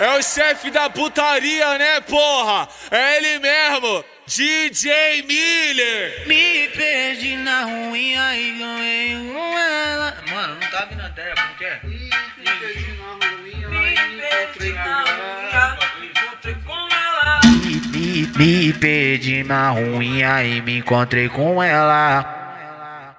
É o chefe da putaria, né, porra? É ele mesmo, DJ Miller. Me perdi na ruinha e ganhei com ela. Mano, não tá vindo a ideia, como que é? Me perdi na ruinha, me. Encontrei com ela. Me, me, me perdi na ruinha e me encontrei com ela.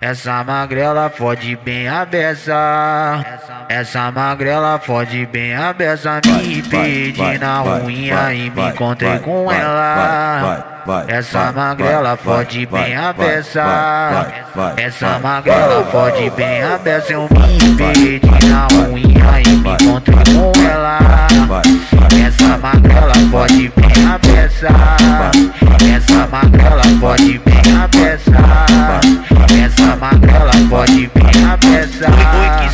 Essa magrela fode bem a beça. Essa magrela fode bem a beça. Me pedi na ruinha e me encontrei com ela. Essa magrela fode bem a beça. Essa magrela fode bem a beça. Eu me pedi na ruinha e me encontrei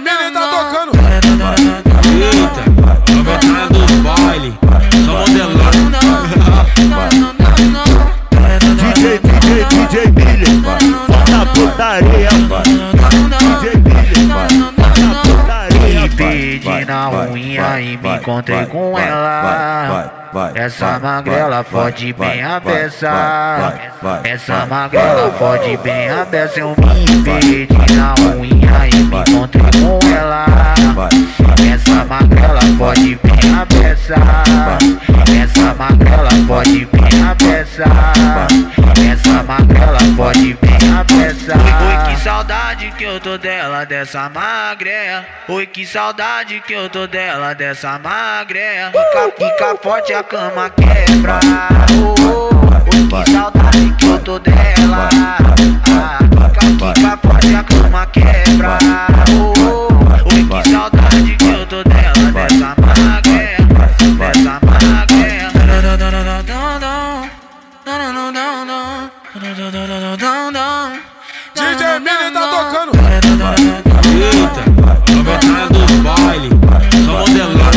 não, tá tocando. Eita, do baile, só modelado. DJ, DJ, DJ Milha, volta putaria. DJ Milha, e me encontrei com ela. Essa magrela pode bem a beça. Essa magrela pode bem a beça. Eu me perdi na unha e me encontrei com ela. Essa magrela pode bem a beça. Essa magrela pode bem a beça. Essa magrela pode saudade que eu tô dela, dessa magreia. Oi, que saudade que eu tô dela, dessa magreia. Fica, fica forte, a cama quebra. Oh, oi, que saudade que eu tô dela. Fica, fica forte, a cama quebra. Oh, oi, que saudade que eu tô dela, dessa magreia. Dessa magreia. DJ Mini tá, tá tocando. Eita, aproveitar do baile. Só modelar.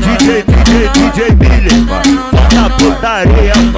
DJ, DJ, DJ Mini. Só na putaria.